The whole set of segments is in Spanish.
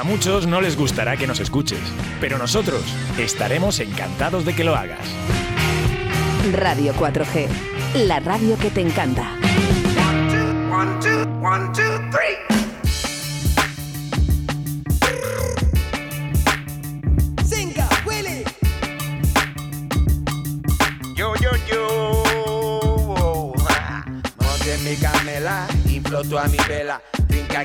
A muchos no les gustará que nos escuches, pero nosotros estaremos encantados de que lo hagas. Radio 4G, la radio que te encanta. Yo, yo, yo. Monte mi camela, infloto a mi vela.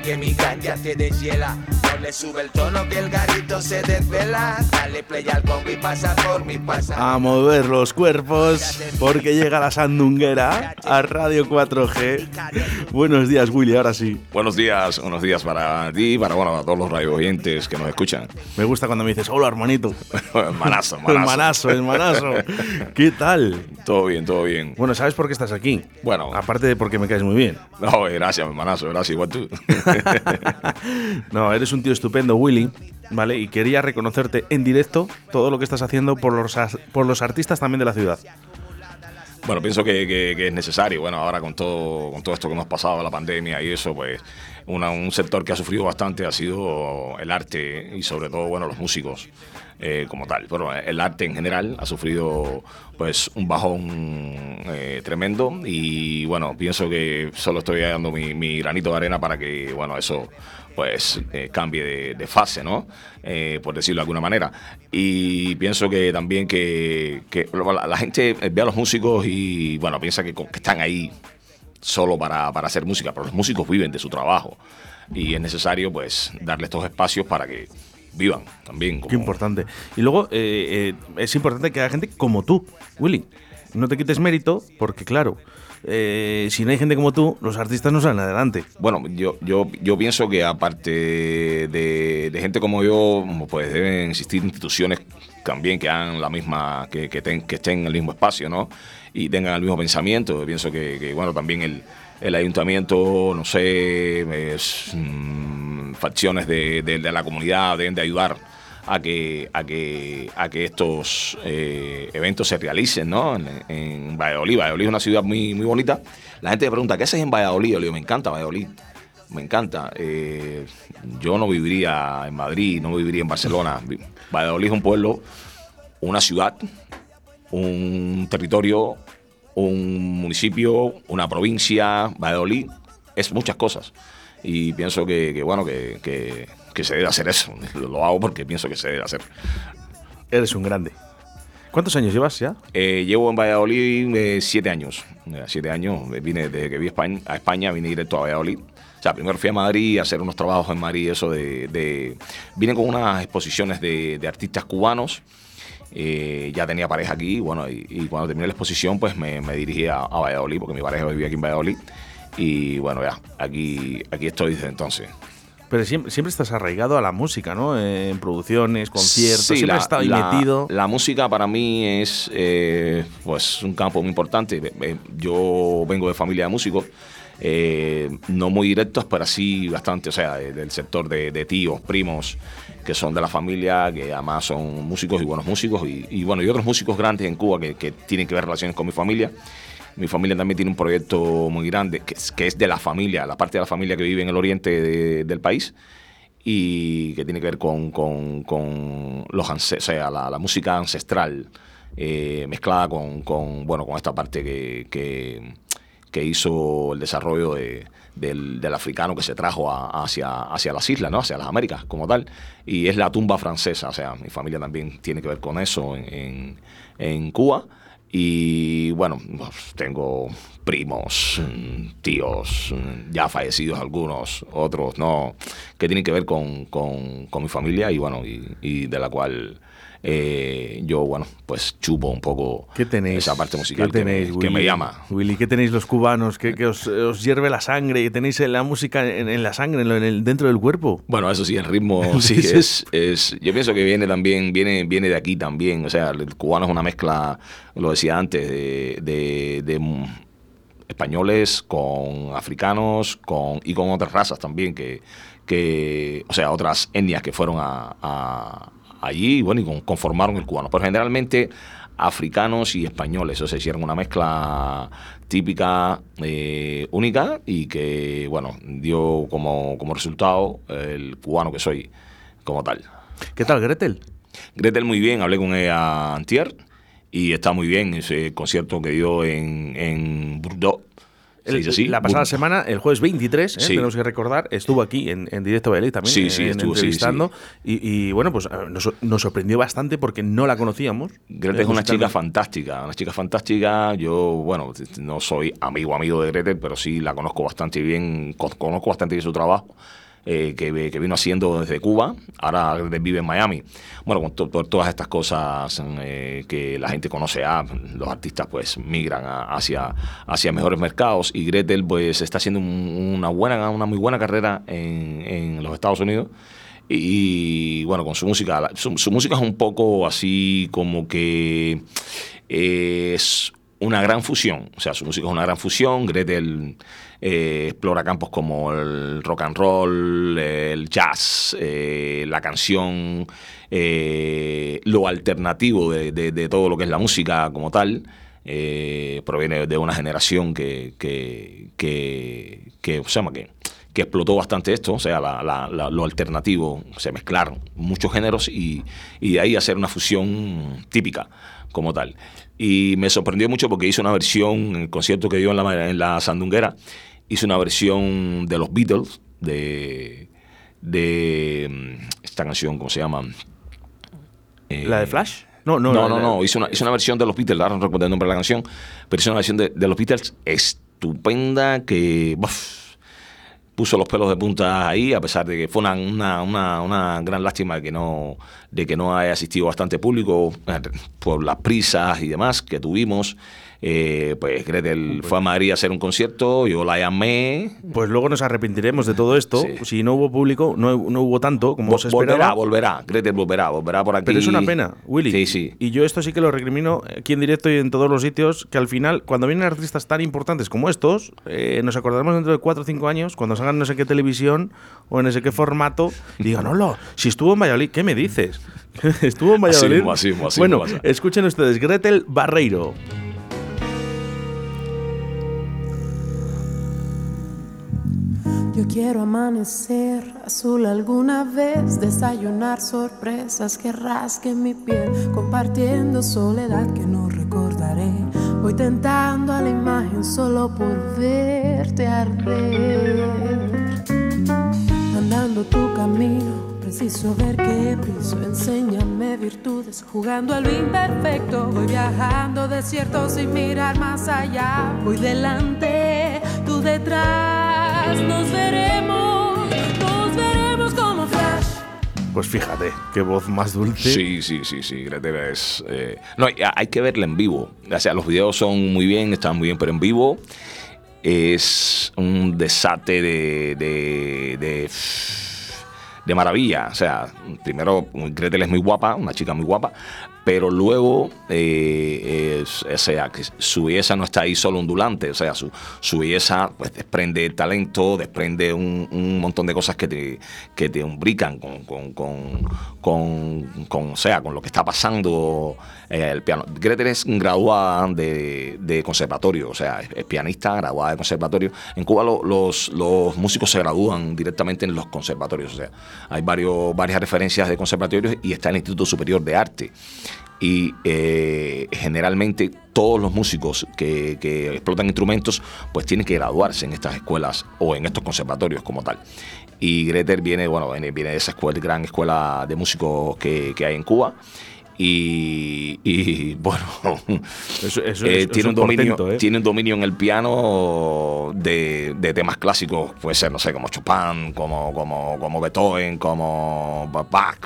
Que mi ganja te deshiela. No le sube el tono que el garito se desvela. Dale play al combo y pasa por mi pasa. A mover los cuerpos porque llega la sandunguera a Radio 4G. Buenos días, Willy, ahora sí. Buenos días, buenos días para ti y para, bueno, para todos los radio oyentes que nos escuchan. Me gusta cuando me dices, hola, hermanito. manazo, El manazo, el manazo. ¿Qué tal? Todo bien, todo bien. Bueno, ¿sabes por qué estás aquí? Bueno. Aparte de porque me caes muy bien. No, gracias, manazo, gracias, igual tú. no, eres un tío estupendo, Willy. ¿Vale? Y quería reconocerte en directo todo lo que estás haciendo por los, por los artistas también de la ciudad. Bueno, pienso que, es necesario. Bueno, ahora con todo, con todo esto que hemos pasado, la pandemia y eso, pues un sector que ha sufrido bastante ha sido el arte y sobre todo, bueno, los músicos. Eh, como tal. Pero el arte en general ha sufrido pues un bajón eh, tremendo y bueno, pienso que solo estoy dando mi, granito de arena para que bueno eso pues eh, cambie de, fase, ¿no? por decirlo de alguna manera. Y pienso que también que, la, gente ve a los músicos y bueno, piensa que, que están ahí solo para, para hacer música, pero los músicos viven de su trabajo y es necesario pues darle estos espacios para que vivan también. Qué importante. Y luego eh, eh, es importante que haya gente como tú, Willy. No te quites mérito, porque claro, eh, si no hay gente como tú, los artistas no salen adelante. Bueno, yo, yo, yo pienso que aparte de, gente como yo, pues deben existir instituciones también que hagan la misma, que, que, que estén en el mismo espacio, ¿no? Y tengan el mismo pensamiento. Yo pienso que, bueno, también el, el ayuntamiento, no sé, es, mm, facciones de, la comunidad deben de ayudar a que, a que, a que estos eh, eventos se realicen ¿no? en, Valladolid. Valladolid es una ciudad muy, muy bonita. La gente me pregunta, ¿qué haces en Valladolid? Yo digo, me encanta Valladolid. Me encanta. Eh, yo no viviría en Madrid, no viviría en Barcelona. Valladolid es un pueblo, una ciudad, un territorio un municipio, una provincia, Valladolid, es muchas cosas. Y pienso que, bueno, que, se debe hacer eso. Lo hago porque pienso que se debe hacer. Eres un grande. ¿Cuántos años llevas ya? Eh, llevo en Valladolid eh, siete años. Eh, siete años. Vine desde que vi España, a España, vine directo a Valladolid. O sea, primero fui a Madrid a hacer unos trabajos en Madrid, eso de... vine con unas exposiciones de, de artistas cubanos eh, ya tenía pareja aquí bueno, y, cuando terminé la exposición pues me, dirigí a, Valladolid porque mi pareja vivía aquí en Valladolid y bueno ya, aquí, aquí estoy desde entonces. Pero siempre, siempre estás arraigado a la música, ¿no? En producciones, conciertos, siempre has estado ahí metido. La música para mí es eh, pues un campo muy importante. Yo vengo de familia de músicos, eh, no muy directos, pero sí bastante, o sea, del sector de tíos, primos, que son de la familia, que además son músicos y buenos músicos, y, bueno, y otros músicos grandes en Cuba que, tienen que ver relaciones con mi familia. Mi familia también tiene un proyecto muy grande, que es, de la familia, la parte de la familia que vive en el oriente del país, y que tiene que ver con, los la, música ancestral, eh, mezclada con, bueno, con esta parte que hizo el desarrollo de del, africano que se trajo hacia, hacia las islas, ¿no? hacia las Américas como tal. Y es la tumba francesa, o sea, mi familia también tiene que ver con eso en, en, Cuba. Y bueno, pues, tengo primos, tíos, ya fallecidos algunos, otros no, que tienen que ver con, con, mi familia y bueno, y de la cual eh, yo, bueno, pues chupo un poco ¿Qué tenéis? esa parte musical que, me, llama. Willy, ¿qué tenéis los cubanos? ¿Que, os, os, hierve la sangre? y ¿Tenéis la música en, la sangre, en el, dentro del cuerpo? Bueno, eso sí, el ritmo sí es, es... Yo pienso que viene también, viene, viene de aquí también. O sea, el cubano es una mezcla, lo decía antes, de, de, españoles con africanos con, y con otras razas también que, que o sea, otras etnias que fueron a allí bueno, y conformaron el cubano. Pero generalmente africanos y españoles, o sea, hicieron una mezcla típica, eh, única y que, bueno, dio como, como resultado el cubano que soy. como tal. ¿Qué tal, Gretel? Gretel muy bien, hablé con ella antier y está muy bien ese concierto que dio en, en Bordeaux. ¿Se El- dice así? La pasada semana, el jueves 23, ¿eh? Sí. tenemos que recordar, estuvo aquí en, en Directo Valladolid también, Sí, eh, sí, en- estuvo, sí, entrevistando. Y, y, bueno, pues eh, nos, nos sorprendió bastante porque no la conocíamos. Gretel Eh, es una chica fantástica, una chica fantástica. Yo, bueno, no soy amigo amigo de Gretel, pero sí la conozco bastante bien, co- conozco bastante bien su trabajo. Eh, que, vino haciendo desde Cuba, ahora vive en Miami. Bueno, con por todas estas cosas eh, que la gente conoce, los artistas pues migran hacia, hacia mejores mercados y Gretel pues está haciendo un- una buena, una muy buena carrera en, los Estados Unidos. Y, bueno, con su música, su, su música es un poco así como que es una gran fusión. O sea, su música es una gran fusión. Gretel eh, explora campos como el rock and roll, el jazz, eh, la canción, eh, lo alternativo de, todo lo que es la música como tal. Proviene de una generación que, que, que, que, que, que explotó bastante esto, o sea, la- la- la- lo alternativo, se mezclaron muchos géneros y, y de ahí hacer una fusión típica como tal. Y me sorprendió mucho porque hizo una versión, en el concierto que dio en la, en la Sandunguera, hizo una versión de los Beatles, de, de mm, esta canción, ¿cómo se llama? Eh, ¿La de Flash? No, no, no, no, no, Hizo, una, hizo una versión de los Beatles, ahora no recuerdo el nombre de la canción, pero hizo una versión de, de los Beatles estupenda que buf, puso los pelos de punta ahí, a pesar de que fue una, una, una, gran lástima de que no de que no haya asistido bastante público eh, por las prisas y demás que tuvimos. Eh, pues Gretel fue a Madrid a hacer un concierto, yo la llamé. Pues luego nos arrepentiremos de todo esto. Sí. Si no hubo público, no, no hubo tanto como Vo- se volverá, esperaba. volverá, Gretel volverá, volverá por aquí. Pero es una pena, Willy. Sí, sí. Y yo esto sí que lo recrimino aquí en directo y en todos los sitios, que al final, cuando vienen artistas tan importantes como estos, eh, nos acordaremos dentro de 4 o 5 años, cuando salgan no sé qué televisión o en ese qué formato, y digan, hola, si estuvo en Valladolid, ¿qué me dices? estuvo en Así Valladolid. mismo, así mismo, así bueno, pasa. escuchen ustedes, Gretel Barreiro. Yo quiero amanecer azul alguna vez, desayunar sorpresas que rasquen mi piel, compartiendo soledad que no recordaré. Voy tentando a la imagen solo por verte arder. Andando tu camino, preciso ver qué piso. Enséñame virtudes, jugando a lo imperfecto. Voy viajando desiertos sin mirar más allá. Voy delante, tú detrás. Nos veremos, nos veremos como flash. Pues fíjate, qué voz más dulce. Sí, sí, sí, sí, Gretel es... eh, no, hay, hay que verla en vivo. O sea, los videos son muy bien, están muy bien, pero en vivo es un desate de... de, de de maravilla, o sea, primero Gretel es muy guapa, una chica muy guapa, pero luego, eh, sea, su belleza no está ahí solo ondulante, o sea, su, su belleza pues desprende talento, desprende un, un montón de cosas que te, que te umbrican con, con, con, con, con, o sea, con lo que está pasando eh, el piano. Gretel es graduada de, de conservatorio, o sea, es, es pianista, graduada de conservatorio. En Cuba lo- los, los músicos se gradúan directamente en los conservatorios, o sea, hay varios, varias referencias de conservatorios y está el Instituto Superior de Arte. Y eh, generalmente todos los músicos que, que explotan instrumentos pues tienen que graduarse en estas escuelas o en estos conservatorios como tal. Y Gretel viene, bueno, viene, viene de esa escuela, gran escuela de músicos que, que hay en Cuba. Y, y, bueno, Eso- eso eh, tiene, un dominio, portento, ¿eh? tiene un dominio en el piano de, de temas clásicos, puede ser, no sé, como Chopin, como, como, como Beethoven, como Bach,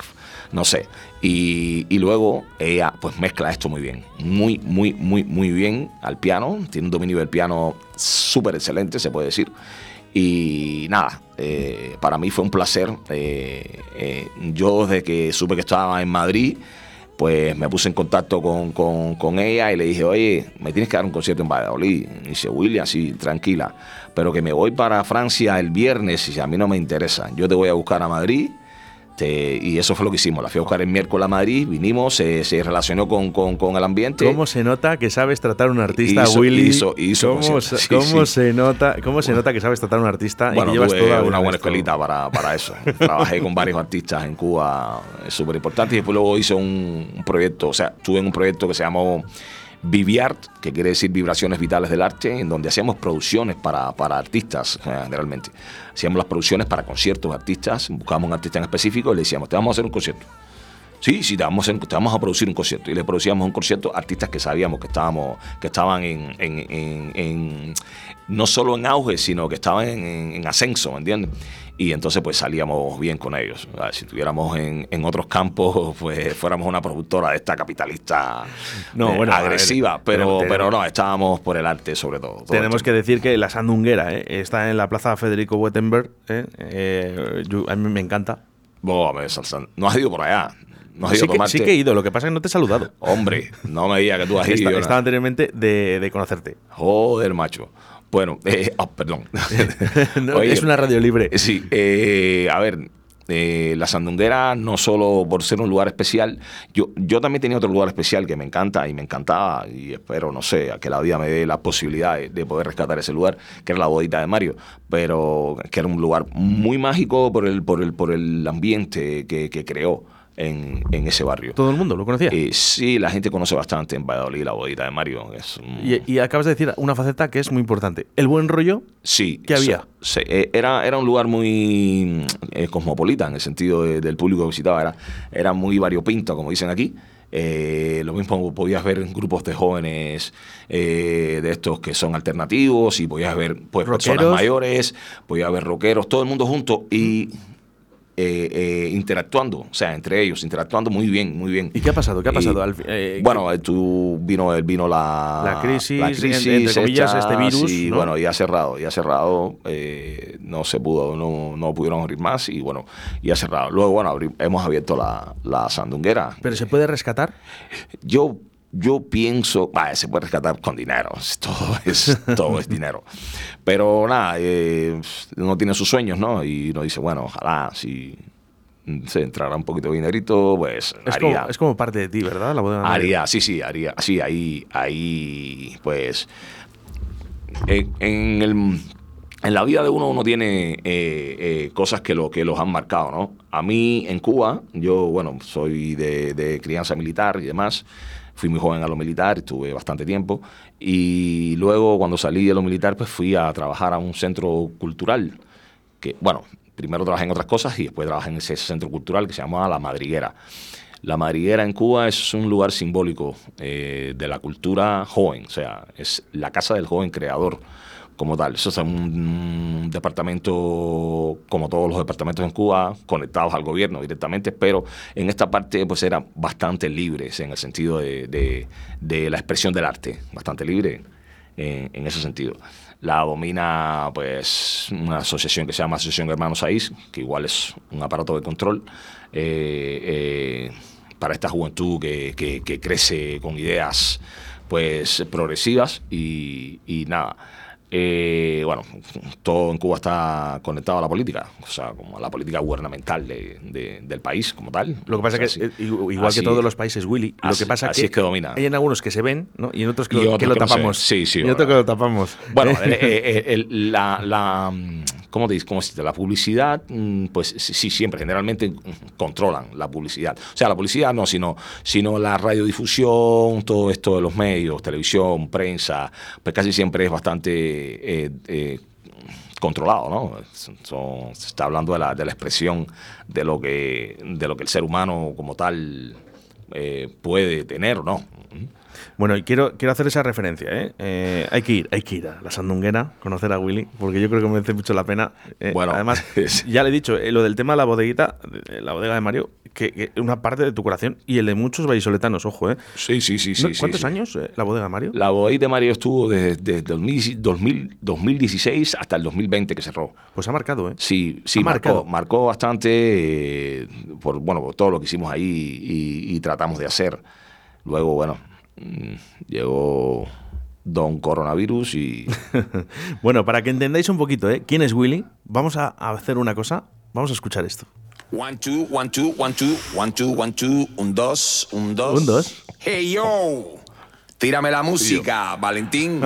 no sé. Y, luego ella pues mezcla esto muy bien, muy, muy, muy, muy bien al piano, tiene un dominio del piano súper excelente, se puede decir. Y nada, eh, para mí fue un placer. eh, eh, yo desde que supe que estaba en Madrid, pues me puse en contacto con, con- con ella y le dije, oye, me tienes que dar un concierto en Valladolid. Y dice, William, sí, tranquila, pero que me voy para Francia el viernes y a mí no me interesa. Yo te voy a buscar a Madrid, Este, y eso fue lo que hicimos. La fui a buscar el miércoles a Madrid, vinimos, se, se relacionó con, con, con, el ambiente. ¿Cómo se nota que sabes tratar a un artista, hizo, Willy? Hizo, hizo ¿Cómo, sí, cómo sí. se nota, ¿Cómo se nota que sabes tratar a un artista bueno, y que llevas tuve toda una buena escuelita para, para eso. Trabajé con varios artistas en Cuba, es súper importante. Y después luego hice un, un proyecto, o sea, estuve en un proyecto que se llamó Viviart, que quiere decir vibraciones vitales del arte, en donde hacíamos producciones para, para artistas, eh, generalmente. Hacíamos las producciones para conciertos de artistas, buscábamos un artista en específico y le decíamos, te vamos a hacer un concierto. Sí, sí, te vamos, a, te vamos a producir un concierto. Y le producíamos un concierto a artistas que sabíamos que estábamos, que estaban en, en, en, no solo en auge, sino que estaban en, en ascenso, ¿me entiendes? Y entonces pues salíamos bien con ellos. Si estuviéramos en, en, otros campos, pues fuéramos una productora de esta capitalista no, eh, bueno, agresiva, ver, pero, pero, pero no, estábamos por el arte sobre todo. todo tenemos que decir que la Sandunguera ¿eh? está en la plaza Federico Wettenberg. ¿eh? Yo, a mí me encanta. Oh, no has ido por allá. No has sí, ido que, sí que he ido, lo que pasa es que no te he saludado. Hombre, no me digas que tú has ido. Está, estaba anteriormente de, de, conocerte. Joder, macho. Bueno, eh, oh, perdón. no, Oye, es una radio libre. Sí, eh, a ver, eh, la Sandunguera, no solo por ser un lugar especial, yo, yo también tenía otro lugar especial que me encanta y me encantaba y espero, no sé, a que la vida me dé la posibilidad de, de, poder rescatar ese lugar, que era la bodita de Mario, pero que era un lugar muy mágico por el, por el, por el ambiente que, que creó. En, en, ese barrio. ¿Todo el mundo lo conocía? Eh, sí, la gente conoce bastante en Valladolid la bodita de Mario. Es un... y, y, acabas de decir una faceta que es muy importante. ¿El buen rollo? Sí. ¿Qué había? Sí, era, era un lugar muy eh, cosmopolita en el sentido de, del público que visitaba. Era, era muy variopinto, como dicen aquí. Eh, lo mismo podías ver grupos de jóvenes eh, de estos que son alternativos y podías ver pues, personas mayores, podías ver rockeros, todo el mundo junto y eh, eh, interactuando, o sea, entre ellos, interactuando muy bien, muy bien. ¿Y qué ha pasado? ¿Qué ha pasado? Y, eh, bueno, tú vino, vino la, la crisis, la crisis entre comillas, este virus. Y ¿no? bueno, ya cerrado, ya cerrado, no se pudo, no, no pudieron abrir más y bueno, ya cerrado. Luego, bueno, abri hemos abierto la, la sandunguera. ¿Pero se puede rescatar? Yo yo pienso, se puede rescatar con dinero, todo es, todo es dinero. Pero nada, eh, uno tiene sus sueños, ¿no? Y uno dice, bueno, ojalá si se entrara un poquito de dinerito, pues es haría. Como, es como parte de ti, ¿verdad? La bodega haría, sí, sí, haría, sí, ahí, ahí, pues, en, en el en la vida de uno uno tiene eh, eh, cosas que, lo, que los han marcado, ¿no? A mí en Cuba, yo, bueno, soy de, de crianza militar y demás, fui muy joven a lo militar, estuve bastante tiempo, y luego cuando salí de lo militar, pues fui a trabajar a un centro cultural, que, bueno, primero trabajé en otras cosas y después trabajé en ese centro cultural que se llamaba La Madriguera. La Madriguera en Cuba es un lugar simbólico eh, de la cultura joven, o sea, es la casa del joven creador como tal. Eso es un, departamento, como todos los departamentos en Cuba, conectados al gobierno directamente, pero en esta parte pues eran bastante libres en el sentido de, de, de la expresión del arte, bastante libre en, en, ese sentido. La domina pues una asociación que se llama Asociación Hermanos Aiz, que igual es un aparato de control. Eh, eh, para esta juventud que, que, que, crece con ideas pues progresivas y, y nada eh, bueno, todo en Cuba está conectado a la política, o sea, como a la política gubernamental de, de, del país como tal. Lo que pasa es que, así, igual así, que todos los países, Willy, así, lo que pasa así que, es que domina. hay en algunos que se ven, ¿no? Y en otros que, y lo, que lo que tapamos. Sí, sí. Y otros que lo tapamos. Bueno, eh, eh, el, la, la, ¿cómo te dices? ¿Cómo dice? La publicidad, pues sí, siempre, generalmente controlan la publicidad. O sea, la publicidad no, sino, sino la radiodifusión, todo esto de los medios, televisión, prensa, pues casi siempre es bastante... Eh, eh, controlado, ¿no? Se está hablando de la, de la expresión de lo que de lo que el ser humano como tal eh, puede tener o no. Bueno, y quiero, quiero hacer esa referencia, ¿eh? ¿eh? Hay que ir, hay que ir a la Sandunguera, conocer a Willy, porque yo creo que merece mucho la pena. Eh, bueno, además, ya le he dicho, eh, lo del tema de la bodeguita, la bodega de Mario, que, que, una parte de tu corazón y el de muchos vallisoletanos, ojo, ¿eh? Sí, sí, sí. sí ¿Cuántos sí, años eh, la bodega de Mario? La bodega de Mario estuvo desde, desde 2000, 2000, 2016 hasta el 2020 que cerró. Pues ha marcado, ¿eh? Sí, sí, ha marcó, marcado. marcó bastante eh, por, bueno, por todo lo que hicimos ahí y, y tratamos de hacer. Luego, bueno, llegó Don Coronavirus y... bueno, para que entendáis un poquito, ¿eh? ¿Quién es Willy? Vamos a, a hacer una cosa, vamos a escuchar esto. One, two, one, two, one, two, one, two, one, two, un, dos, un, dos. Un, dos. Hey, yo. Tírame la música, Valentín.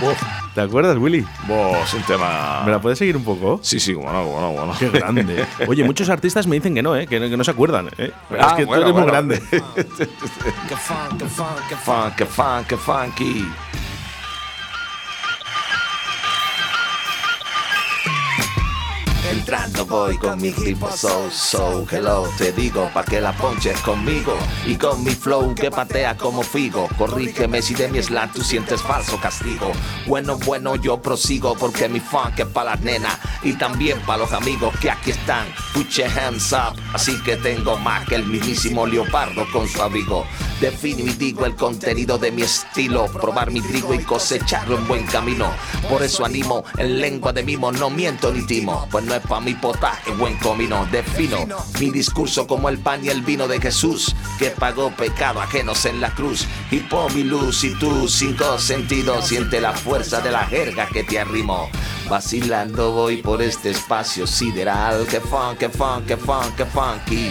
¿Te acuerdas, Willy? Vos, un tema. ¿Me la puedes seguir un poco? Sí, sí, bueno, bueno, bueno. Qué grande. Oye, muchos artistas me dicen que no, ¿eh? que, no- que no se acuerdan. ¿eh? Pero Ah, es que bueno, tú eres muy grande. que fun, que fun, que fun. Funk, que funk, que funky. Entrando voy con mi ritmo so, so, hello Te digo pa' que la ponches conmigo. Y con mi flow que patea como figo. Corrígeme si de mi slang tú sientes falso castigo. Bueno, bueno, yo prosigo porque mi funk es pa' las nenas Y también pa' los amigos que aquí están. Put your hands up. Así que tengo más que el mismísimo leopardo con su abrigo Defino y digo el contenido de mi estilo. Probar mi trigo y cosecharlo en buen camino. Por eso animo en lengua de mimo No miento ni timo. Pues no es pa' mi potaje buen comino. Defino mi discurso como el pan y el vino de Jesús Que pagó pecado ajenos en la cruz. Y por mi luz y tú cinco sentidos Siente la fuerza de la jerga que te arrimo. Vacilando voy por este espacio sideral. Que fun, que fun, que fun, que funky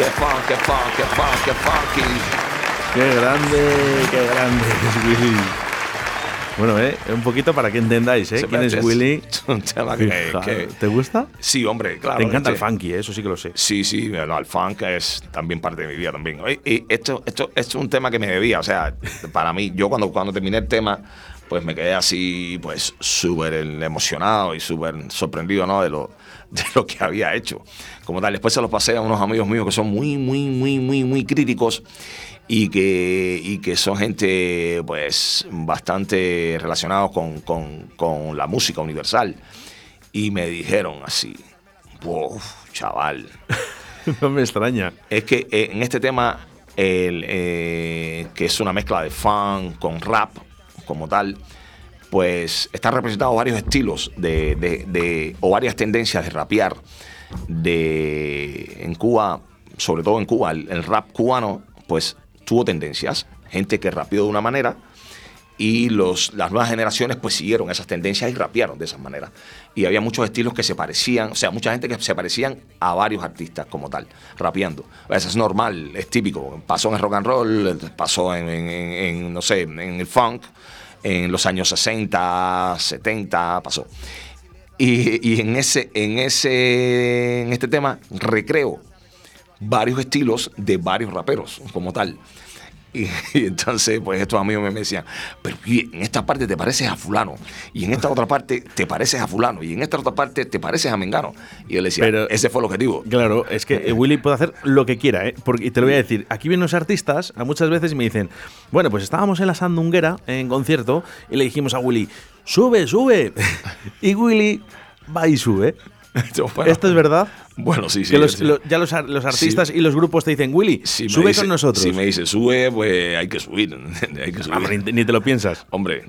Que fun, que fun, que fun, que funky Qué grande, qué grande es Willy. Bueno, eh, un poquito para que entendáis, ¿eh? ¿Quién es Willy? Que, ¿Te gusta? Sí, hombre, claro. Te encanta el funky, ¿eh? eso sí que lo sé. Sí, sí, no, el funk es también parte de mi vida también. Y, y esto, esto, esto es un tema que me debía, o sea, para mí, yo cuando, cuando terminé el tema, pues me quedé así, pues súper emocionado y súper sorprendido, ¿no? De lo, de lo que había hecho. Como tal, después se lo pasé a unos amigos míos que son muy, muy, muy, muy, muy críticos y que, y que son gente, pues, bastante relacionados con, con, con la música universal. Y me dijeron así, wow, chaval, no me extraña. es que eh, en este tema, el, eh, que es una mezcla de funk con rap como tal, pues están representados varios estilos de, de- o varias tendencias de rapear de, en Cuba, sobre todo en Cuba, el, rap cubano, pues tuvo tendencias. Gente que rapeó de una manera y los, las nuevas generaciones pues siguieron esas tendencias y rapearon de esa manera. Y había muchos estilos que se parecían, o sea, mucha gente que se parecían a varios artistas como tal, rapeando. Eso es normal, es típico. Pasó en el rock and roll, pasó en- en- en, no sé, en el funk, en los años 60, 70, pasó. Y, y en, ese, en, ese, en este tema recreo varios estilos de varios raperos como tal. Y, y entonces, pues estos amigos me decían, pero en esta parte te pareces a fulano, y en esta otra parte te pareces a fulano, y en esta otra parte te pareces a Mengano. Y yo le decía, Pero- ese fue el objetivo. Claro, es que eh, Willy puede hacer lo que quiera, ¿eh? Porque, y te lo voy a decir, aquí vienen los artistas a muchas veces y me dicen, bueno, pues estábamos en la Sandunguera en concierto y le dijimos a Willy, sube, sube. y Willy va y sube. Bueno, ¿Esto es verdad? Bueno, sí, sí. que los- sí. lo- ya los, los artistas Sí. y los grupos te dicen, Willy, Si sube dice- con nosotros. Si me dice sube, pues hay que subir. hay que subir. Ah, ni, ni te lo piensas. Hombre,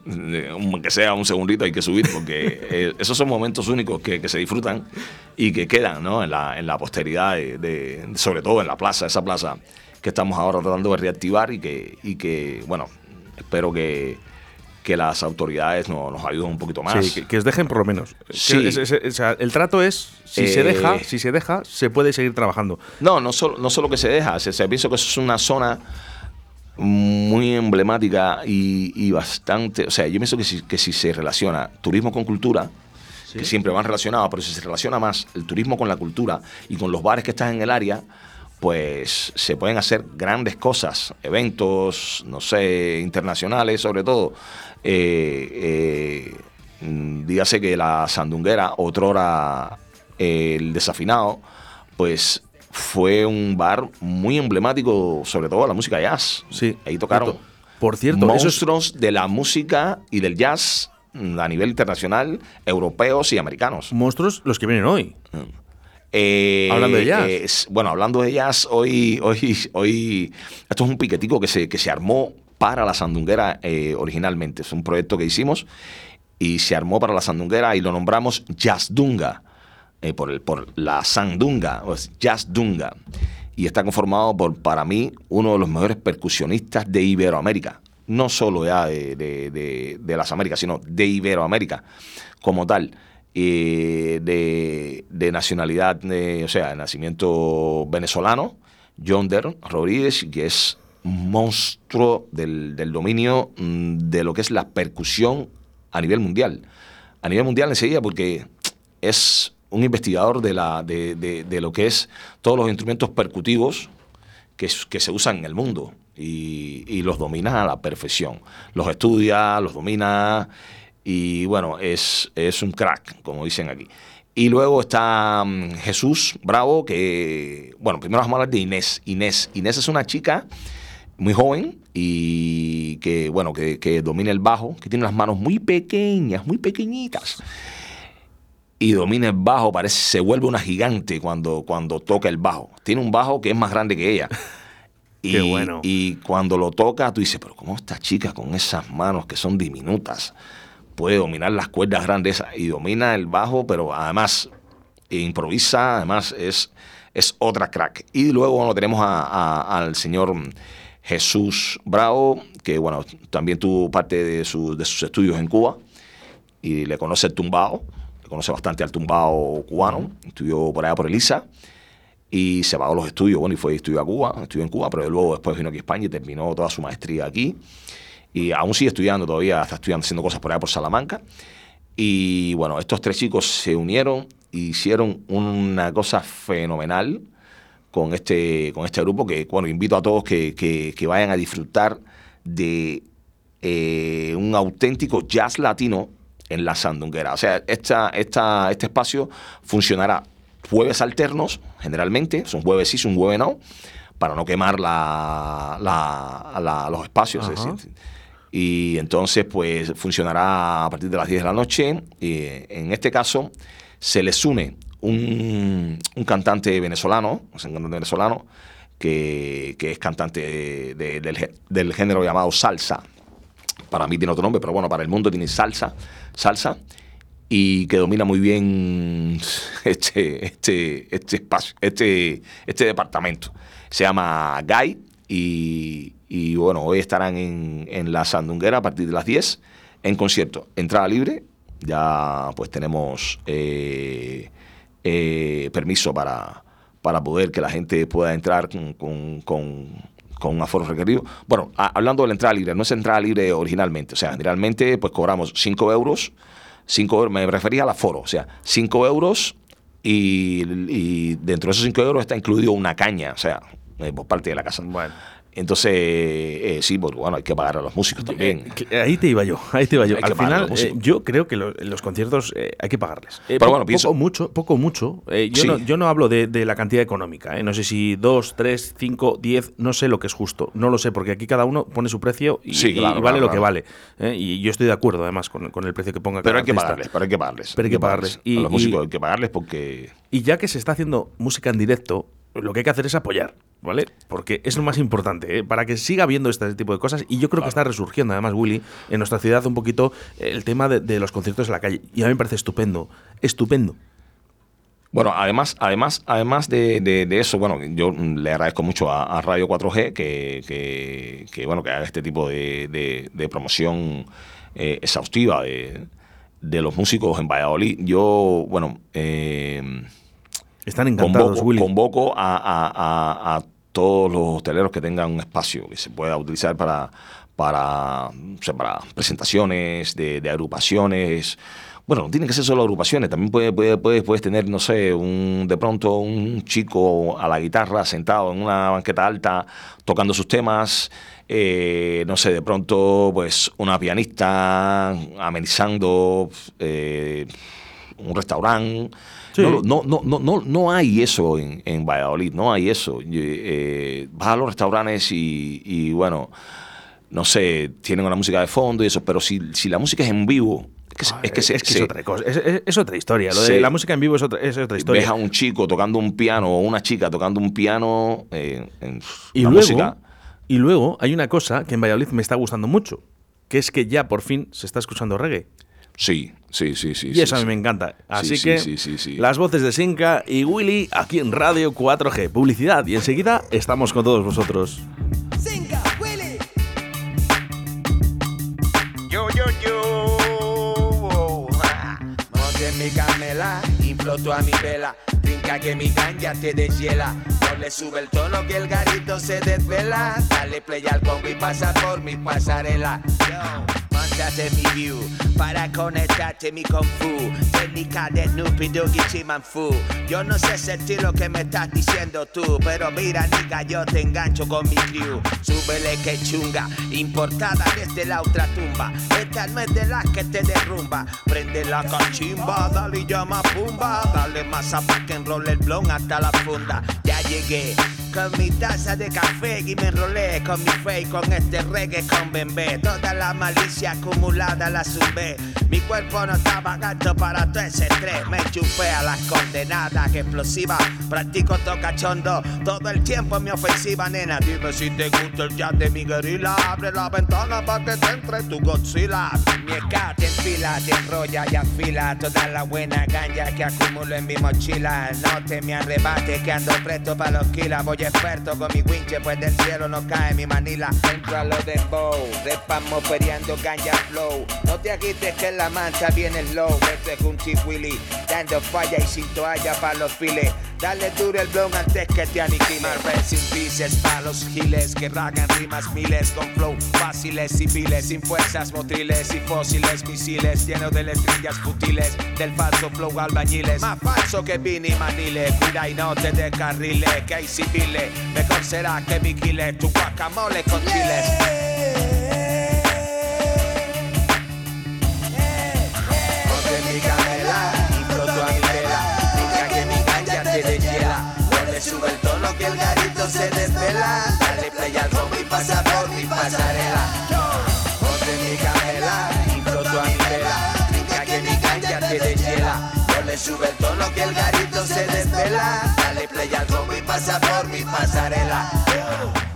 aunque sea un segundito hay que subir porque eh, esos son momentos únicos que, que se disfrutan y que quedan ¿no? en, la, en la posteridad, de, de- sobre todo en la plaza, esa plaza que estamos ahora tratando de reactivar y que, y que bueno, espero que, que las autoridades no- nos ayuden un poquito más. Sí, que, que os dejen por lo menos. Sí. es- es- o sea, el trato es, si se Eh, deja, si se deja, se puede seguir trabajando. No, no solo, no solo que se deja, se, se- pienso que eso es una zona muy emblemática y, y bastante, o sea, yo pienso que si, que si se relaciona turismo con cultura, que siempre van relacionados, pero si se relaciona más el turismo con la cultura y con los bares que están en el área, pues se pueden hacer grandes cosas, eventos, no sé, internacionales sobre todo. Eh, eh, mm, dígase que la Sandunguera, otrora eh, el desafinado, pues fue un bar muy emblemático, sobre todo la música jazz. Sí. Ahí tocaron Cierto. Por cierto, monstruos de la música y del jazz mm, a nivel internacional, europeos y americanos. monstruos los que vienen hoy. Eh, Hablando de jazz. eh, bueno, hablando de jazz, hoy, hoy, hoy, esto es un piquetico que se, que se armó para la Sandunguera eh, originalmente. Es un proyecto que hicimos y se armó para la Sandunguera y lo nombramos Jazzdunga, eh, por, el, por la Sandunga, o es Jazzdunga. Y está conformado por, para mí, uno de los mejores percusionistas de Iberoamérica. no solo ya de, de, de, las Américas, sino de Iberoamérica como tal, eh, de, de, nacionalidad, o sea, de nacimiento venezolano, John Der Rodríguez, que es monstruo del, del, dominio mm, de lo que es la percusión a nivel mundial. A nivel mundial enseguida porque es un investigador de, la, de, de, lo que es todos los instrumentos percutivos que, que se usan en el mundo y, y, los domina a la perfección. Los estudia, los domina y bueno, es, es un crack, como dicen aquí. Y luego está mm, Jesús Bravo, que, bueno, primero vamos a hablar de Inés. Inés, Inés es una chica muy joven y que, bueno, que, que domina el bajo, que tiene las manos muy pequeñas, muy pequeñitas y domina el bajo, parece se vuelve una gigante cuando, cuando toca el bajo. Tiene un bajo que es más grande que ella. Y, bueno. y cuando lo toca, tú dices, pero ¿cómo esta chica con esas manos que son diminutas puede dominar las cuerdas grandes y domina el bajo, pero además improvisa, además es, es otra crack. Y luego bueno, tenemos al señor Jesús Bravo, que bueno, también tuvo parte de, su, de sus estudios en Cuba y le conoce el tumbao conoce bastante al tumbao cubano, estudió por allá por Elisa y se pagó los estudios, bueno, y fue estudió a Cuba, estudió en Cuba, pero luego después vino aquí a España y terminó toda su maestría aquí. Y aún sigue estudiando todavía, está estudiando, haciendo cosas por allá por Salamanca. Y bueno, estos tres chicos se unieron e hicieron una cosa fenomenal con este, con este grupo que, bueno, invito a todos que, que, vayan a disfrutar de eh, un auténtico jazz latino en la sandunguera. O sea, esta, esta, este espacio funcionará jueves alternos, generalmente, son jueves sí, son jueves no, para no quemar la, la, los espacios. Y entonces, pues funcionará a partir de las 10 de la noche. Y en este caso, se les une un, un cantante venezolano, un cantante venezolano, que, que es cantante del, del género llamado salsa para mí tiene otro nombre, pero bueno, para el mundo tiene salsa, salsa, y que domina muy bien este, este, este espacio, este, este departamento. Se llama Guy y, bueno, hoy estarán en, la Sandunguera a partir de las 10 en concierto. Entrada libre, ya pues tenemos eh, eh, permiso para, para poder que la gente pueda entrar con con un aforo requerido. Bueno, hablando de la entrada libre, no es entrada libre originalmente, o sea, generalmente pues cobramos 5 euros, 5 me refería al aforo, o sea, 5 euros y, dentro de esos 5 euros está incluido una caña, o sea, eh, por parte de la casa. Bueno. Entonces, eh, sí, pues bueno, hay que pagar a los músicos también. Eh, ahí te iba yo, ahí te iba yo. Al final, eh, yo creo que los conciertos hay que pagarles. Pero bueno, pienso... Poco mucho, poco mucho. yo, no, yo no hablo de, la cantidad económica. No sé si 2, 3, 5, 10, no sé lo que es justo. No lo sé, porque aquí cada uno pone su precio y, vale lo que vale. Y yo estoy de acuerdo, además, con, el precio que ponga Pero hay que pagarles, pero hay que pagarles. Pero hay que pagarles. Y, a los músicos hay que pagarles porque... Y ya que se está haciendo música en directo, lo que hay que hacer es apoyar. ¿Vale? Porque es lo más importante, ¿eh? para que siga habiendo este tipo de cosas. Y yo creo que está resurgiendo, además, Willy, en nuestra ciudad un poquito el tema de, los conciertos en la calle. Y a mí me parece estupendo, estupendo. Bueno, además, además, además de, eso, bueno, yo le agradezco mucho a, Radio 4G que, que, bueno, que haga este tipo de, promoción eh, exhaustiva de, los músicos en Valladolid. Yo, bueno, eh, están encantados, convoco, convoco a, todos los hosteleros que tengan un espacio que se pueda utilizar para, para, para presentaciones de, agrupaciones. Bueno, no tiene que ser solo agrupaciones, también puede, puede, puedes, tener, no sé, un, de pronto un chico a la guitarra sentado en una banqueta alta tocando sus temas, eh, no sé, de pronto pues una pianista amenizando eh, un restaurante. No, no, no, no, no hay eso en, en Valladolid, no hay eso. Eh, vas a los restaurantes y, bueno, no sé, tienen una música de fondo y eso, pero si, si la música es en vivo, es que, es, otra cosa, es, otra historia. Lo de la música en vivo es otra, es otra historia. Ves a un chico tocando un piano o una chica tocando un piano eh, en y luego, música. Y luego hay una cosa que en Valladolid me está gustando mucho, que es que ya por fin se está escuchando reggae. Sí, sí, sí, sí. Y eso sí, a mí me encanta. Así sí, que las voces de Sinca y Willy aquí en Radio 4G. Publicidad y enseguida estamos con todos vosotros. Sinca, Willy. Yo, yo, yo. Monte mi canela, imploto a mi vela. Trinca que mi ganja te deshiela. No le sube el tono que el garito se desvela. Dale play al congo y pasa por mi pasarela. Yo. Montate mi view para conectarte mi kung fu. Técnica de Snoopy Doggy Chimanfu. Yo no sé ese estilo que me estás diciendo tú, pero mira, nigga, yo te engancho con mi crew. Súbele que chunga, importada desde la otra tumba. Esta no es de las que te derrumba. Prende la cachimba, dale llama pumba. Dale más a que enrolle el blon hasta la funda. Ya llegué con mi taza de café y me enrolé con mi fe y con este reggae con bembé. Toda la malicia acumulada la zumbé. Mi cuerpo no estaba gato para todo ese estrés. Me chupé a las condenadas explosivas. Practico tocachondo todo el tiempo en mi ofensiva, nena. Dime si te gusta el jazz de mi guerrilla. Abre la ventana para que te entre tu Godzilla. Mi ska te enfila, te enrolla y afila toda la buena ganja que acumulo en mi mochila. No te me arrebate que ando presto para los kilas. Voy experto con mi winche, pues del cielo no cae mi manila. Entro a lo de bow, repamos feriando ganja flow. No te agites que la mancha viene low. Este es un Willy, dando falla y sin toalla para los files. Dale duro el blon antes que te aniquile. Marvel sin pieces pa' los giles que ragan rimas miles con flow fáciles y viles, sin fuerzas motriles y fósiles misiles lleno de letrillas futiles del falso flow albañiles. Más falso que Vini Manile, cuida y no te descarrile, que hay civiles. Mejor será que vigile tu guacamole con chiles. Sube el tono que el garito se desvela. Dale play al combo y pasa por mi pasarela.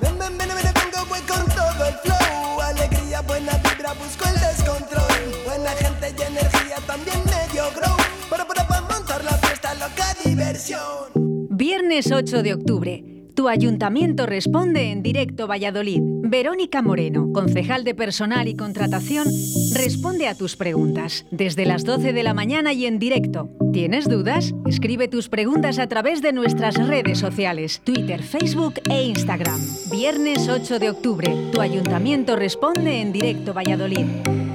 Ven, ven, ven, ven, vengo, voy con todo el flow. Alegría, buena vibra, busco el descontrol. Buena gente y energía, también medio grow. Para, para, para montar la fiesta, loca diversión. Viernes 8 de octubre. Tu ayuntamiento responde en directo Valladolid. Verónica Moreno, concejal de personal y contratación, responde a tus preguntas desde las 12 de la mañana y en directo. ¿Tienes dudas? Escribe tus preguntas a través de nuestras redes sociales, Twitter, Facebook e Instagram. Viernes 8 de octubre. Tu ayuntamiento responde en directo Valladolid.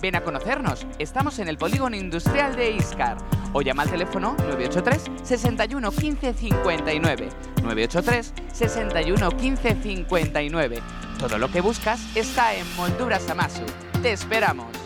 Ven a conocernos, estamos en el polígono industrial de Iscar o llama al teléfono 983 61 15 59. 983 61 15 59. Todo lo que buscas está en Molduras Amasu. Te esperamos.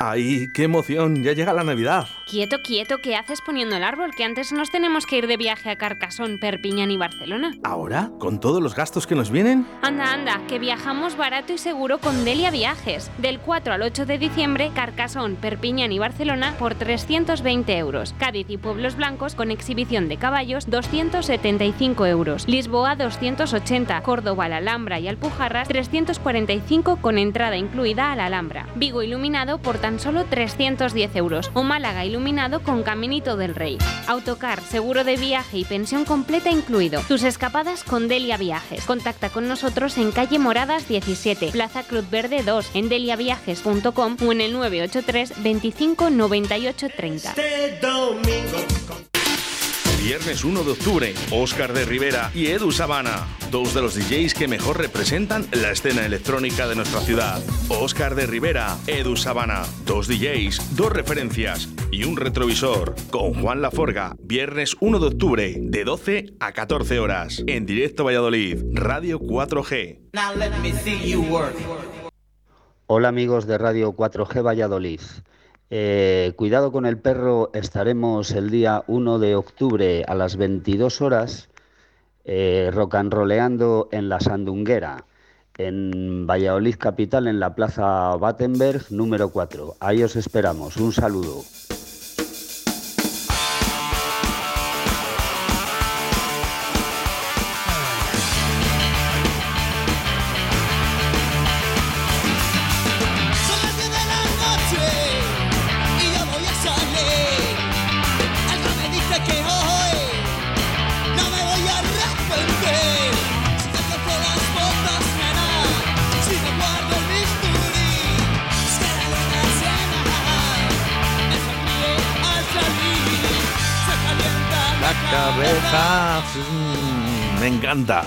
¡Ay, qué emoción! Ya llega la Navidad. Quieto, quieto, ¿qué haces poniendo el árbol? Que antes nos tenemos que ir de viaje a Carcasón, Perpiñán y Barcelona. ¿Ahora? ¿Con todos los gastos que nos vienen? Anda, anda, que viajamos barato y seguro con Delia Viajes. Del 4 al 8 de diciembre, Carcasón, Perpiñán y Barcelona por 320 euros. Cádiz y Pueblos Blancos con exhibición de caballos, 275 euros. Lisboa, 280. Córdoba, la Alhambra y Alpujarras, 345 con entrada incluida a la Alhambra. Vigo iluminado por tan tan solo 310 euros. O Málaga iluminado con Caminito del Rey. Autocar, seguro de viaje y pensión completa incluido. Tus escapadas con Delia Viajes. Contacta con nosotros en calle Moradas 17, Plaza Cruz Verde 2, en deliaviajes.com o en el 983 25 98 30. Viernes 1 de octubre, Óscar de Rivera y Edu Sabana, dos de los DJs que mejor representan la escena electrónica de nuestra ciudad. Óscar de Rivera, Edu Sabana, dos DJs, dos referencias y un retrovisor. Con Juan Laforga, viernes 1 de octubre, de 12 a 14 horas, en directo Valladolid, Radio 4G. Now let me see you work. Hola amigos de Radio 4G Valladolid. Eh, cuidado con el perro, estaremos el día 1 de octubre a las 22 horas eh, rock and en la Sandunguera, en Valladolid Capital, en la Plaza Battenberg número 4. Ahí os esperamos. Un saludo. Cabeza. mm, Me encanta.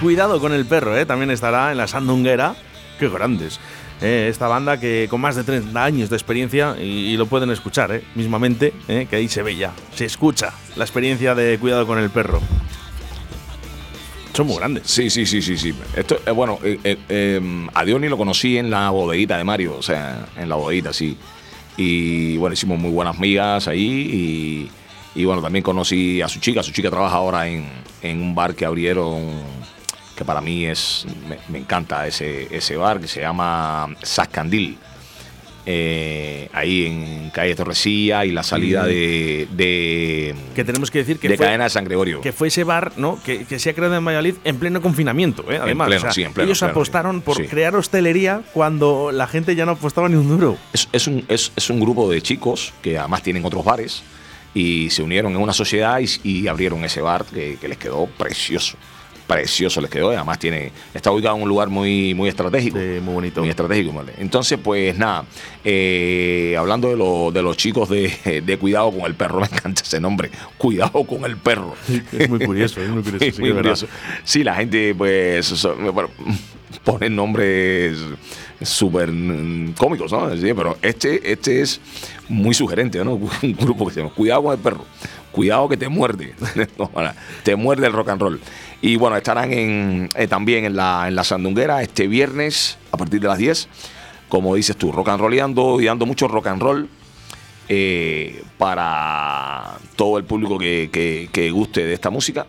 Cuidado con el perro, ¿eh? También estará en la Sandunguera. Qué grandes. Eh, esta banda que con más de 30 años de experiencia y, lo pueden escuchar, ¿eh? Mismamente, ¿eh? que ahí se ve ya. Se escucha la experiencia de cuidado con el perro. Son muy grandes. Sí, sí, sí, sí, sí. Esto, bueno, a Diony lo conocí en la bodeguita de Mario, o sea, en la bodeguita, sí. Y bueno, hicimos muy buenas migas ahí y, y, bueno, también conocí a su chica. Su chica trabaja ahora en, en un bar que abrieron, que para mí es, me, me encanta ese, ese bar, que se llama Sascandil. Eh, ahí en calle Torresilla y la salida de, de Que tenemos que decir que de fue- cadena de San Gregorio. que fue ese bar, ¿no? Que, que se ha creado en Valladolid en pleno confinamiento, ¿eh? Además, pleno, o sea, sí, en pleno, ellos pleno, apostaron por sí. crear hostelería cuando la gente ya no apostaba ni un duro. Es, es un, es, es un grupo de chicos que además tienen otros bares y se unieron en una sociedad y, y abrieron ese bar que, que les quedó precioso. Precioso les quedó. y Además tiene, está ubicado en un lugar muy, muy estratégico. muy bonito. Muy estratégico. ¿vale? Entonces, pues nada, eh, hablando de, lo- de los chicos de, de Cuidado con el Perro, me encanta ese nombre. Cuidado con el Perro. Es muy curioso, es muy curioso. Es sí, muy curioso. Sí, la gente, pues, bueno, ponen nombres súper mm, cómicos, ¿no? Pero este, este es muy sugerente, ¿no? Un grupo que se llama Cuidado con el perro. Cuidado que te muerde. Te muerde el rock and roll. Y bueno, estarán en, eh, también en la, en la Sandunguera este viernes a partir de las 10. Como dices tú, rock and rolleando y dando mucho rock and roll eh, para todo el público que, que- que guste de esta música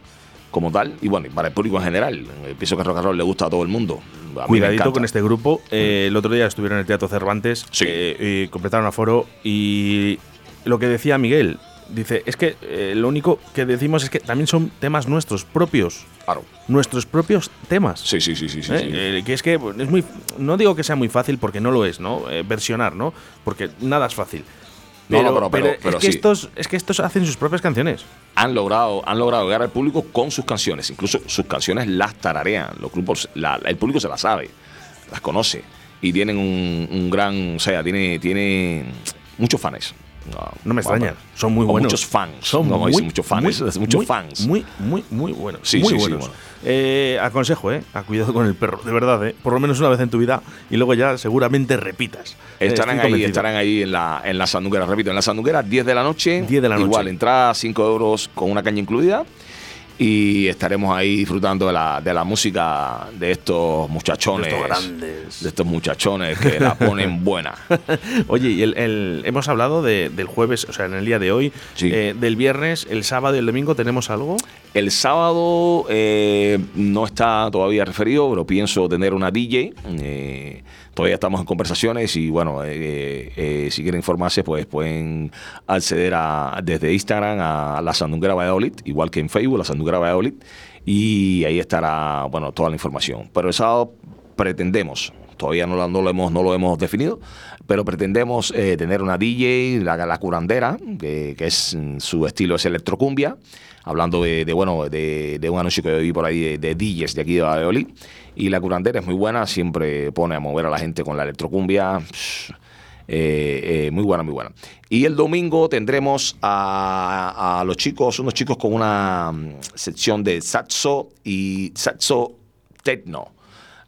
como tal y bueno, para el público en general. Eh, Pienso que el rock and roll le gusta a todo el mundo. Cuidadito con este grupo. Eh, el otro día estuvieron en el Teatro Cervantes, eh, y completaron aforo y lo que decía Miguel, dice, es que eh, lo único que decimos es que también son temas nuestros propios. Claro. Nuestros propios temas. Sí, sí, sí, sí. sí, ¿Eh? sí. Eh, que es que bueno, es muy no digo que sea muy fácil porque no lo es, ¿no? Eh, versionar, ¿no? Porque nada es fácil. No, no, pero- pero- pero es que sí. estos es que estos hacen sus propias canciones. Han logrado, han logrado llegar al público con sus canciones. Incluso sus canciones las tararean. Los grupos, la- el público se las sabe, las conoce. Y tienen un, un gran, o sea, tiene, tiene muchos fans. No me extraña, son muy O buenos. Muchos fans. Son como muy, muchos fans. muy, muchos muy, fans. Muy, muy, muy buenos. Sí, muy sí, sí, buenos. bueno. Eh, aconsejo, ¿eh? A cuidado con el perro, de verdad, ¿eh? Por lo menos una vez en tu vida y luego ya seguramente repitas. Eh, Estarán estoy ahí, convencido. estarán ahí en la, en la sandunguera. Repito, en la sandunguera, 10 de la noche. 10 de la noche. Igual, entrada 5 euros con una caña incluida. Y estaremos ahí disfrutando de la, de la música de estos muchachones. De estos grandes. De estos muchachones que la ponen buena. Oye, y el, el- hemos hablado de- del jueves, o sea, en el día de hoy, eh, del viernes, el sábado y el domingo, ¿tenemos algo? El sábado eh, no está todavía referido, pero pienso tener una DJ. eh, todavía estamos en conversaciones y bueno, eh, eh, si quieren informarse, pues pueden acceder a, desde Instagram a la Sandunguera Valladolid, igual que en Facebook, la Sandunguera Valladolid, y ahí estará, bueno, toda la información. Pero el sábado pretendemos, todavía no, lo, hemos, no lo hemos definido, pero pretendemos eh, tener una DJ, la, curandera, que, es su estilo es electrocumbia, hablando de, bueno, de, un anuncio que vi por ahí de, de DJs de aquí de Valladolid. Y la curandera es muy buena, siempre pone a mover a la gente con la electrocumbia. Eh, eh, muy buena, muy buena. Y el domingo tendremos a, a los chicos, unos chicos con una mm, sección de saxo y saxo techno.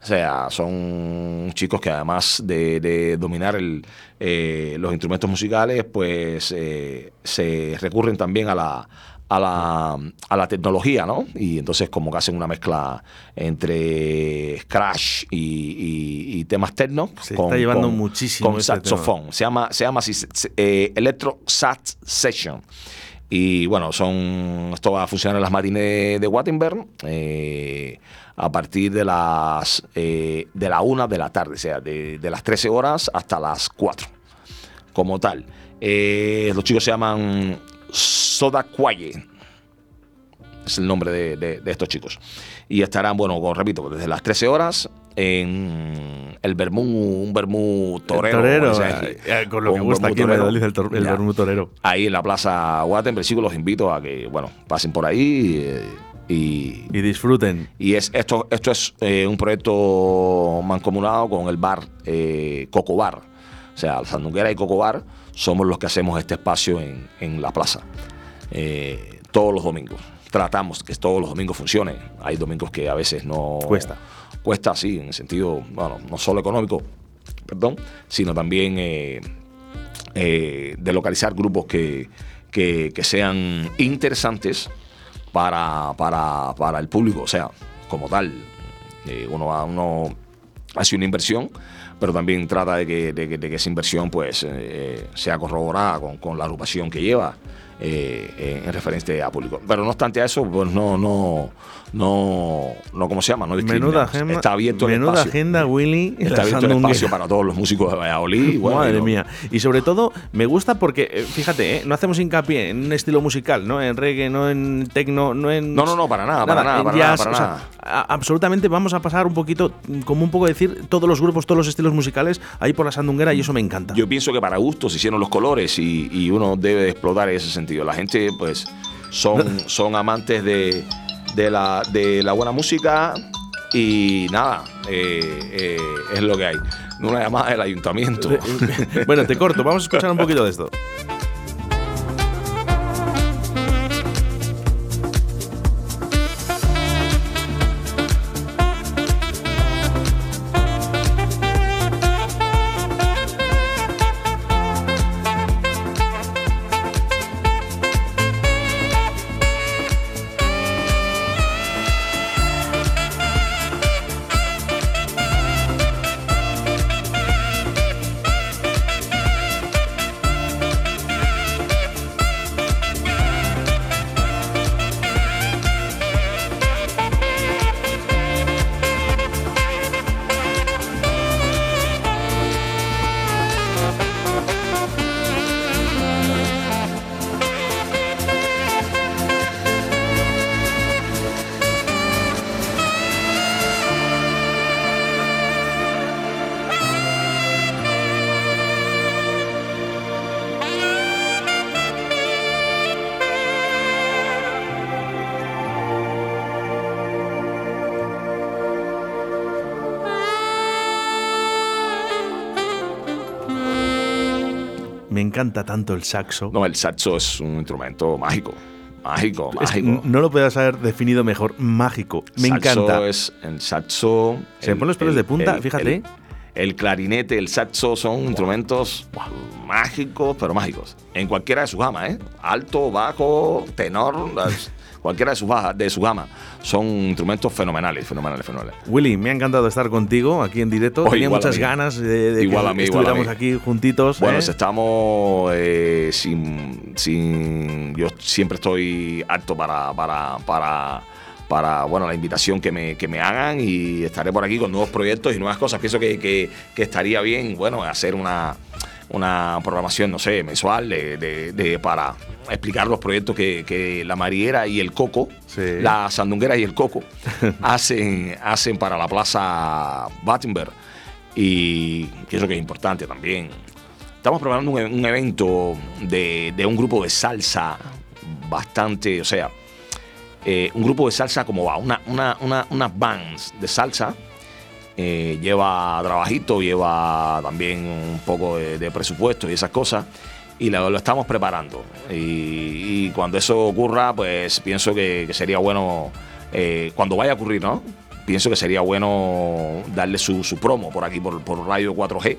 O sea, son chicos que además de, de dominar el, eh, los instrumentos musicales, pues se recurren también a la, a la, a la tecnología, ¿no? Y entonces como que hacen una mezcla entre scratch y, y- y temas techno. Se está llevando muchísimo Con saxofón. Se llama, se llama eh, Electro Sax Session. Y bueno, son esto va a funcionar en las matines de Wattenberg eh, a partir de las eh, de la una de la tarde, o sea, de, de las 13 horas hasta las 4, como tal. Eh, los chicos se llaman Soda Quaye, es el nombre de, de- de estos chicos. Y estarán, bueno, como repito, desde las 13 horas en el Bermú, un Bermú torero. torero, o sea, eh, con lo que gusta vermú aquí en torero. Valladolid, el el Ya. vermú torero. Ahí en la Plaza Wattenberg, sí los invito a que, bueno, pasen por ahí eh, y, y disfruten. Y es esto, esto es eh, un proyecto mancomunado con el bar eh, Coco Bar. O sea, Sandunguera y Coco Bar somos los que hacemos este espacio en, en la plaza. eh, todos los domingos. Tratamos que todos los domingos funcione. Hay domingos que a veces no... Cuesta. Cuesta, sí, en el sentido, bueno, no solo económico, perdón, sino también eh, eh, de localizar grupos que, que- que sean interesantes para, para, para el público. O sea, como tal, uno, va- uno hace una inversión, pero también trata de que, de esa inversión pues eh, sea corroborada con, con la agrupación que lleva. Eh, en referencia a público. Pero no obstante a eso, pues no, no, no, no, ¿cómo se llama? No Menuda, agenda, Está abierto el menuda espacio. agenda, Willy. Está abierto el espacio para todos los músicos de Valladolid. bueno, Madre no- mía. Y sobre todo, me gusta porque, eh, fíjate, eh, no hacemos hincapié en un estilo musical, no en reggae, no en tecno, no en. No, no, no, para nada, para nada, para nada, o sea, absolutamente vamos a pasar un poquito, como un poco decir, todos los grupos, todos los estilos musicales ahí por la sandunguera y eso me encanta. Yo pienso que para gustos se hicieron los colores y, y uno debe explotar ese sentido. La gente, pues, son, son amantes de, de la, de la buena música y nada, eh, eh, es lo que hay. Una llamada del ayuntamiento. bueno, te corto, vamos a escuchar un poquito de esto. Encanta tanto el saxo. No, el saxo es un instrumento mágico. Mágico, Es que mágico. no lo puedas haber definido mejor. Mágico. Me Saxo encanta. Es, el saxo. Se me ponen los pelos de punta, fíjate. El, el clarinete, el saxo son instrumentos mágicos, pero mágicos. En cualquiera de sus gamas, ¿eh? Alto, bajo, tenor, las- cualquiera de sus bajas, de su gama. Son instrumentos fenomenales, fenomenales, fenomenales. Willy, me ha encantado estar contigo aquí en directo. Oh, Tenía muchas ganas de, de Igual que a mí, igual a estuviéramos mí. aquí juntitos. Bueno, ¿eh? estamos eh, sin, sin. Yo siempre estoy apto para. para, para para bueno la invitación que me, que me hagan y estaré por aquí con nuevos proyectos y nuevas cosas. Pienso que, que- que estaría bien, bueno, hacer una, una programación, no sé, mensual de, de- de- para explicar los proyectos que, que la Mariera y el Coco, la Sandunguera y el Coco hacen, hacen para la Plaza Battenberg. y pienso que es importante también. Estamos preparando un, un evento de, de un grupo de salsa bastante, o sea, eh, un grupo de salsa como va, una, una, una- unas bands de salsa. Eh, lleva trabajito, lleva también un poco de, presupuesto y esas cosas. Y lo, estamos preparando. Y, cuando eso ocurra, pues pienso que, que sería bueno, eh, cuando vaya a ocurrir, ¿no? Pienso que sería bueno darle su, su promo por aquí, por, por Radio 4G.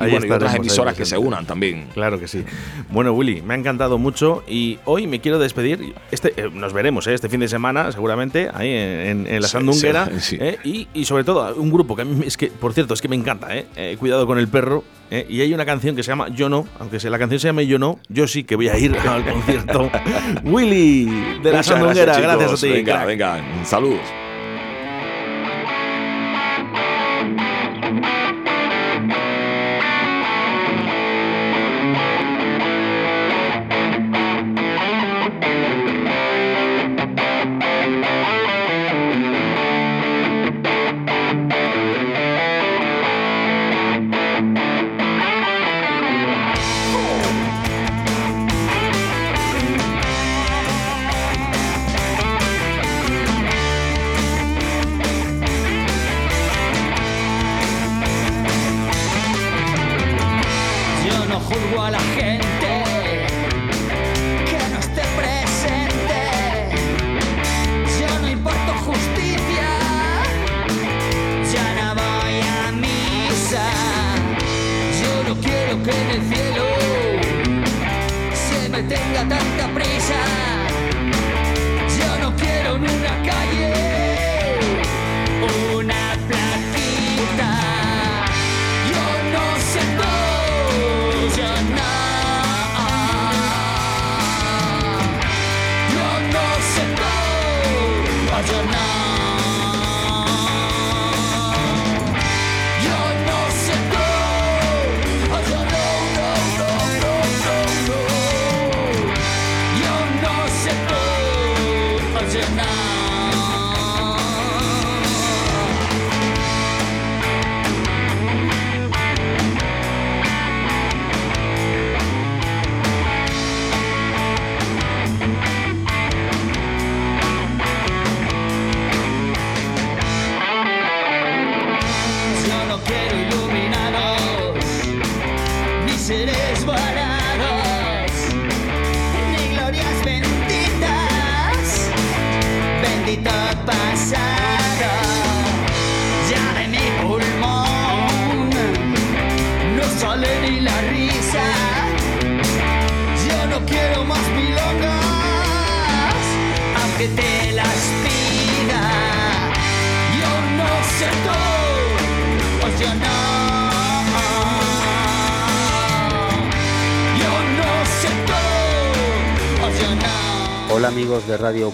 Y, bueno, y otras emisoras que se unan también. Claro que sí. Bueno, Willy, me ha encantado mucho y hoy me quiero despedir. Este, eh, nos veremos eh, este fin de semana, seguramente, ahí en, en la Sí, Sandunguera. sí, sí. eh, y, y sobre todo, un grupo que a mí es que, por cierto, es que me encanta, eh, eh, Cuidado con el perro. eh, y hay una canción que se llama Yo no, aunque se- la canción se llame Yo no, yo sí que voy a ir al concierto. Willy, de la Muchas Sandunguera, chicos. gracias, a ti. Venga, venga, saludos.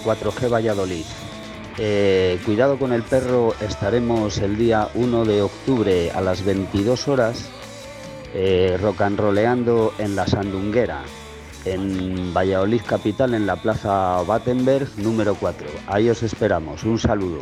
4G Valladolid. Eh, cuidado con el perro, estaremos el día 1 de octubre a las 22 horas eh, rock and rolleando en la Sandunguera, en Valladolid Capital, en la Plaza Battenberg número 4. Ahí os esperamos. Un saludo.